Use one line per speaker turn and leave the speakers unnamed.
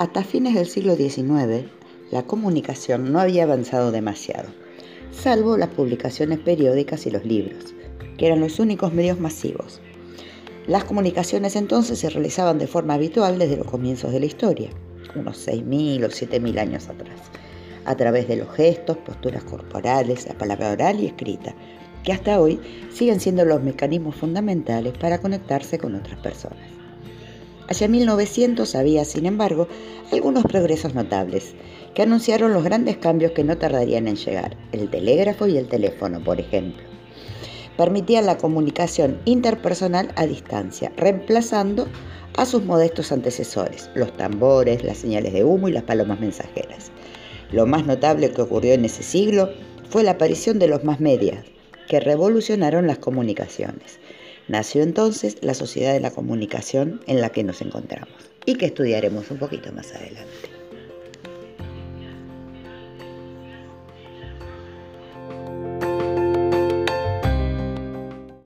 Hasta fines del siglo XIX, la comunicación no había avanzado demasiado, salvo las publicaciones periódicas y los libros, que eran los únicos medios masivos. Las comunicaciones entonces se realizaban de forma habitual desde los comienzos de la historia, unos 6.000 o 7.000 años atrás, a través de los gestos, posturas corporales, la palabra oral y escrita, que hasta hoy siguen siendo los mecanismos fundamentales para conectarse con otras personas. Hacia 1900 había, sin embargo, algunos progresos notables que anunciaron los grandes cambios que no tardarían en llegar, el telégrafo y el teléfono, por ejemplo. Permitían la comunicación interpersonal a distancia, reemplazando a sus modestos antecesores, los tambores, las señales de humo y las palomas mensajeras. Lo más notable que ocurrió en ese siglo fue la aparición de los más medias, que revolucionaron las comunicaciones. Nació entonces la sociedad de la comunicación en la que nos encontramos y que estudiaremos un poquito más adelante.